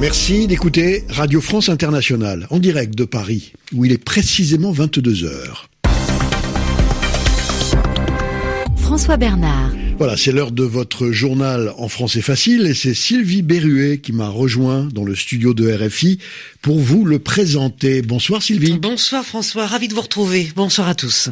Merci d'écouter Radio France Internationale en direct de Paris, où il est précisément 22 heures. François Bernard. Voilà, c'est l'heure de votre journal en français facile et c'est Sylvie Berruet qui m'a rejoint dans le studio de RFI pour vous le présenter. Bonsoir Sylvie. Bonsoir François, ravi de vous retrouver. Bonsoir à tous.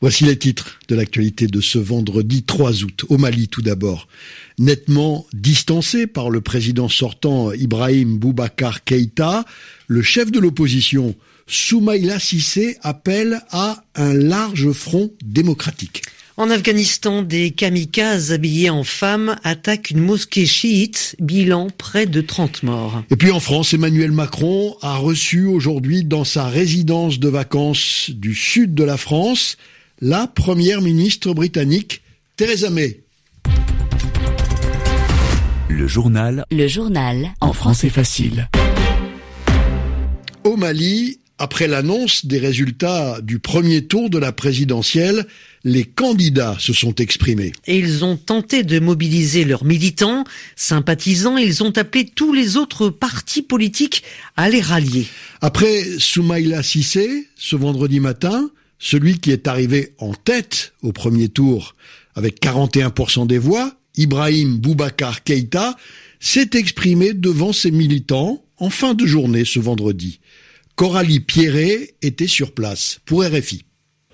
Voici les titres de l'actualité de ce vendredi 3 août. Au Mali tout d'abord. Nettement distancé par le président sortant Ibrahim Boubacar Keïta, le chef de l'opposition Soumaïla Sissé appelle à un large front démocratique. En Afghanistan, des kamikazes habillés en femmes attaquent une mosquée chiite, bilan près de 30 morts. Et puis en France, Emmanuel Macron a reçu aujourd'hui dans sa résidence de vacances du sud de la France la première ministre britannique Theresa May. Le journal. Le journal. En français facile. Au Mali, après l'annonce des résultats du premier tour de la présidentielle, les candidats se sont exprimés. Et ils ont tenté de mobiliser leurs militants, sympathisants, ils ont appelé tous les autres partis politiques à les rallier. Après Soumaïla Sissé, ce vendredi matin, celui qui est arrivé en tête au premier tour avec 41% des voix, Ibrahim Boubacar Keïta, s'est exprimé devant ses militants en fin de journée ce vendredi. Coralie Pierret était sur place pour RFI.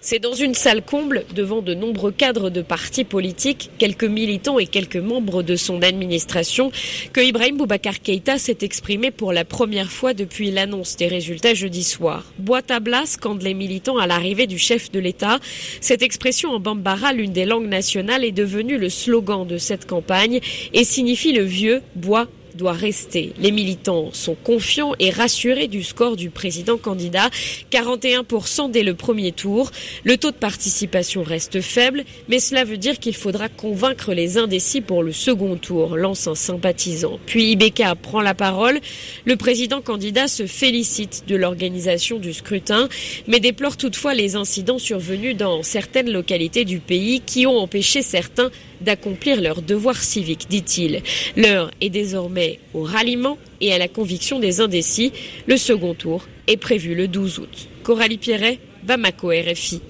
C'est dans une salle comble, devant de nombreux cadres de partis politiques, quelques militants et quelques membres de son administration, que Ibrahim Boubacar Keïta s'est exprimé pour la première fois depuis l'annonce des résultats jeudi soir. Boîte à blas quand les militants à l'arrivée du chef de l'État. Cette expression en bambara, l'une des langues nationales, est devenue le slogan de cette campagne et signifie le vieux bois doit rester. Les militants sont confiants et rassurés du score du président candidat, 41% dès le premier tour. Le taux de participation reste faible, mais cela veut dire qu'il faudra convaincre les indécis pour le second tour, lance un sympathisant. Puis Ibeka prend la parole. Le président candidat se félicite de l'organisation du scrutin, mais déplore toutefois les incidents survenus dans certaines localités du pays qui ont empêché certains d'accomplir leur devoir civique, dit-il. L'heure est désormais au ralliement et à la conviction des indécis. Le second tour est prévu le 12 août. Coralie Pierret, Bamako RFI.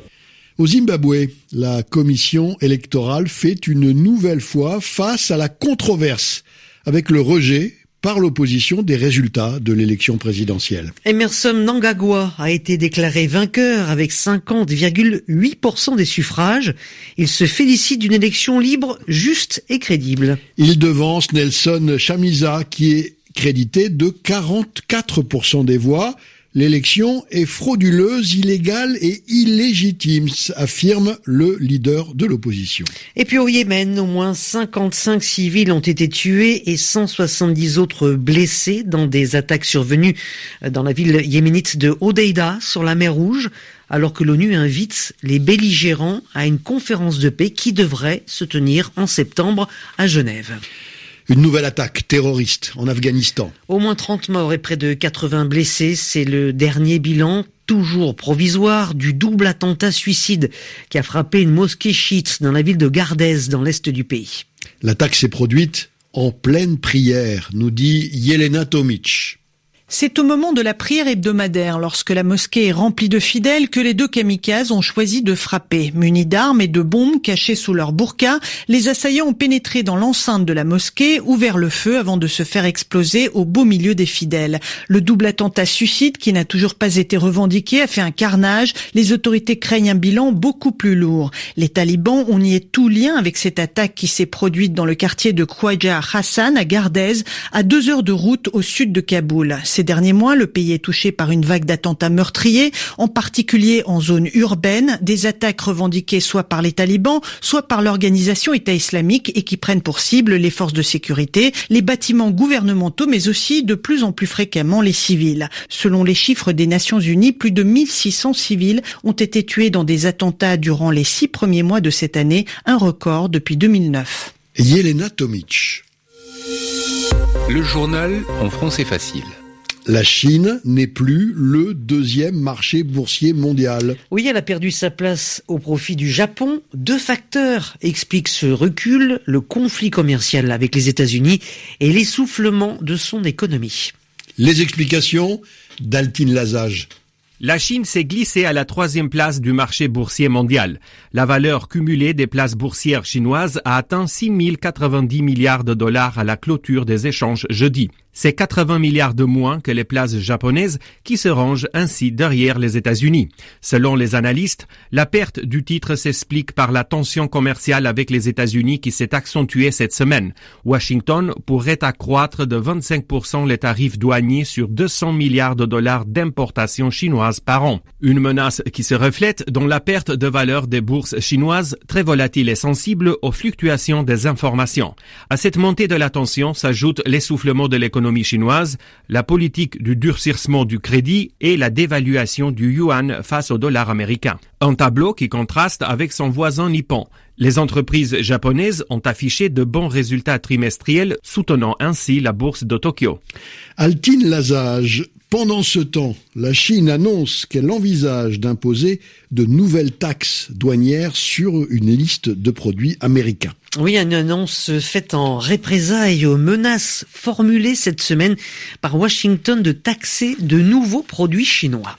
Au Zimbabwe, la commission électorale fait une nouvelle fois face à la controverse avec le rejet par l'opposition des résultats de l'élection présidentielle. Emerson Nangagwa a été déclaré vainqueur avec 50,8% des suffrages. Il se félicite d'une élection libre, juste et crédible. Il devance Nelson Chamisa qui est crédité de 44% des voix L'élection est frauduleuse, illégale et illégitime, affirme le leader de l'opposition. Et puis au Yémen, au moins 55 civils ont été tués et 170 autres blessés dans des attaques survenues dans la ville yéménite de Hodeida sur la mer Rouge alors que l'ONU invite les belligérants à une conférence de paix qui devrait se tenir en septembre à Genève. Une nouvelle attaque terroriste en Afghanistan. Au moins 30 morts et près de 80 blessés, c'est le dernier bilan toujours provisoire du double attentat suicide qui a frappé une mosquée chiite dans la ville de Gardez dans l'est du pays. L'attaque s'est produite en pleine prière, nous dit Yelena Tomic. C'est au moment de la prière hebdomadaire, lorsque la mosquée est remplie de fidèles, que les deux kamikazes ont choisi de frapper. Munis d'armes et de bombes cachées sous leur burqa, les assaillants ont pénétré dans l'enceinte de la mosquée, ouvert le feu avant de se faire exploser au beau milieu des fidèles. Le double attentat suicide, qui n'a toujours pas été revendiqué, a fait un carnage. Les autorités craignent un bilan beaucoup plus lourd. Les talibans ont nié tout lien avec cette attaque qui s'est produite dans le quartier de Khwaja Hassan à Gardez, à deux heures de route au sud de Kaboul. Ces derniers mois, le pays est touché par une vague d'attentats meurtriers, en particulier en zone urbaine, des attaques revendiquées soit par les talibans, soit par l'organisation État islamique et qui prennent pour cible les forces de sécurité, les bâtiments gouvernementaux, mais aussi de plus en plus fréquemment les civils. Selon les chiffres des Nations Unies, plus de 1600 civils ont été tués dans des attentats durant les six premiers mois de cette année, un record depuis 2009. Yelena Tomic. Le journal en français facile. La Chine n'est plus le deuxième marché boursier mondial. Oui, elle a perdu sa place au profit du Japon. Deux facteurs expliquent ce recul, le conflit commercial avec les États-Unis et l'essoufflement de son économie. Les explications d'Altine Lazage. La Chine s'est glissée à la troisième place du marché boursier mondial. La valeur cumulée des places boursières chinoises a atteint 6 090 milliards de dollars à la clôture des échanges jeudi. C'est 80 milliards de moins que les places japonaises qui se rangent ainsi derrière les États-Unis. Selon les analystes, la perte du titre s'explique par la tension commerciale avec les États-Unis qui s'est accentuée cette semaine. Washington pourrait accroître de 25% les tarifs douaniers sur 200 milliards de dollars d'importation chinoise par an. Une menace qui se reflète dans la perte de valeur des bourses chinoises très volatiles et sensibles aux fluctuations des informations. À cette montée de la tension s'ajoute l'essoufflement de l'économie chinoise, la politique du durcissement du crédit et la dévaluation du yuan face au dollar américain. Un tableau qui contraste avec son voisin nippon. Les entreprises japonaises ont affiché de bons résultats trimestriels, soutenant ainsi la bourse de Tokyo. Altine Lazage, pendant ce temps, la Chine annonce qu'elle envisage d'imposer de nouvelles taxes douanières sur une liste de produits américains. Oui, une annonce faite en représailles aux menaces formulées cette semaine par Washington de taxer de nouveaux produits chinois.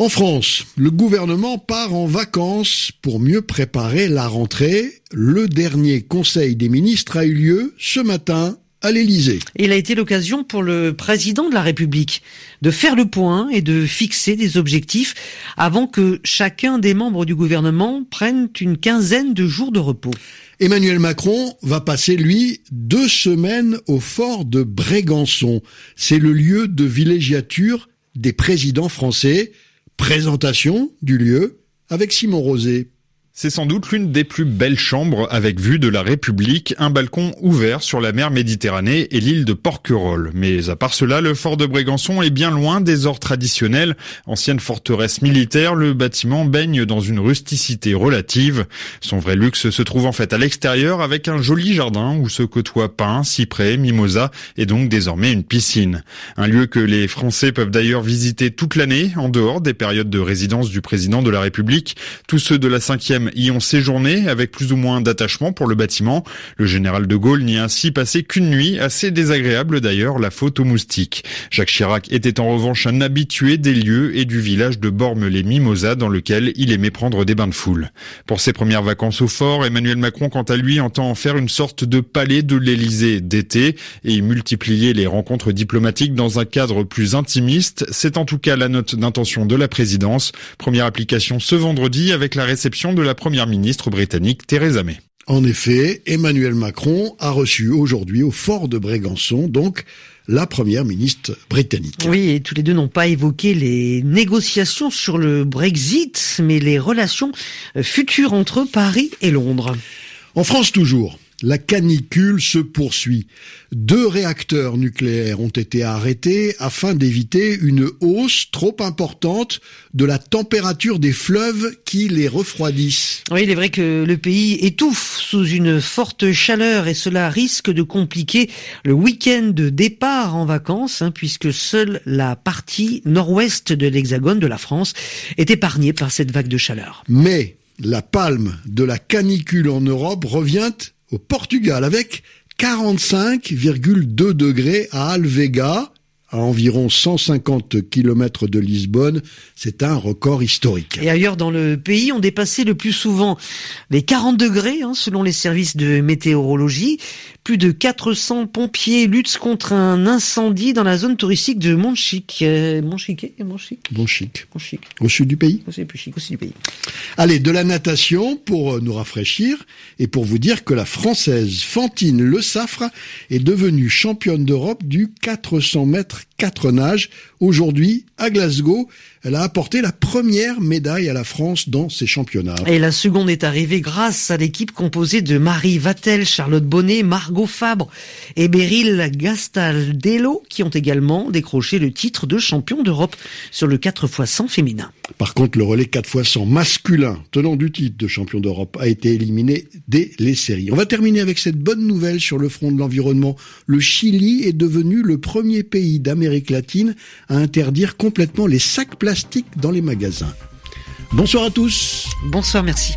En France, le gouvernement part en vacances pour mieux préparer la rentrée. Le dernier Conseil des ministres a eu lieu ce matin à l'Élysée. Il a été l'occasion pour le président de la République de faire le point et de fixer des objectifs avant que chacun des membres du gouvernement prenne une quinzaine de jours de repos. Emmanuel Macron va passer, lui, deux semaines au fort de Brégançon. C'est le lieu de villégiature des présidents français. Présentation du lieu avec Simon Rosé. C'est sans doute l'une des plus belles chambres avec vue de la République, un balcon ouvert sur la mer Méditerranée et l'île de Porquerolles. Mais à part cela, le fort de Brégançon est bien loin des ors traditionnels. Ancienne forteresse militaire, le bâtiment baigne dans une rusticité relative. Son vrai luxe se trouve en fait à l'extérieur avec un joli jardin où se côtoient pins, cyprès, mimosa et donc désormais une piscine. Un lieu que les Français peuvent d'ailleurs visiter toute l'année en dehors des périodes de résidence du président de la République. Tous ceux de la cinquième y ont séjourné avec plus ou moins d'attachement pour le bâtiment. Le général de Gaulle n'y a ainsi passé qu'une nuit, assez désagréable d'ailleurs, la faute aux moustiques. Jacques Chirac était en revanche un habitué des lieux et du village de Bormes-les-Mimosas dans lequel il aimait prendre des bains de foule. Pour ses premières vacances au fort, Emmanuel Macron quant à lui entend en faire une sorte de palais de l'Élysée d'été et multiplier les rencontres diplomatiques dans un cadre plus intimiste. C'est en tout cas la note d'intention de la présidence. Première application ce vendredi avec la réception de la première ministre britannique Theresa May. En effet, Emmanuel Macron a reçu aujourd'hui au fort de Brégançon, donc, la première ministre britannique. Oui, et tous les deux n'ont pas évoqué les négociations sur le Brexit, mais les relations futures entre Paris et Londres. En France toujours, la canicule se poursuit. Deux réacteurs nucléaires ont été arrêtés afin d'éviter une hausse trop importante de la température des fleuves qui les refroidissent. Oui, il est vrai que le pays étouffe sous une forte chaleur et cela risque de compliquer le week-end de départ en vacances hein, puisque seule la partie nord-ouest de l'hexagone de la France est épargnée par cette vague de chaleur. Mais la palme de la canicule en Europe revient au Portugal avec 45,2 degrés à Alvega, à environ 150 km de Lisbonne. C'est un record historique. Et ailleurs dans le pays, on dépassait le plus souvent les 40 degrés, hein, selon les services de météorologie. Plus de 400 pompiers luttent contre un incendie dans la zone touristique de Montchic. Euh, Montchic, Montchic Montchic. Montchic. Au sud du pays C'est plus chic, au sud du pays. Allez, de la natation pour nous rafraîchir et pour vous dire que la Française Fantine Le Saffre est devenue championne d'Europe du 400 mètres 4 nages. Aujourd'hui, à Glasgow, elle a apporté la première médaille à la France dans ces championnats. Et la seconde est arrivée grâce à l'équipe composée de Marie Vatel, Charlotte Bonnet, Margot Fabre et Beryl Gastaldello qui ont également décroché le titre de champion d'Europe sur le 4 x 100 féminin. Par contre, le relais 4 x 100 masculin, tenant du titre de champion d'Europe, a été éliminé dès les séries. On va terminer avec cette bonne nouvelle sur le front de l'environnement. Le Chili est devenu le premier pays d'Amérique latine à interdire complètement les sacs plastiques dans les magasins. Bonsoir à tous. Bonsoir, merci.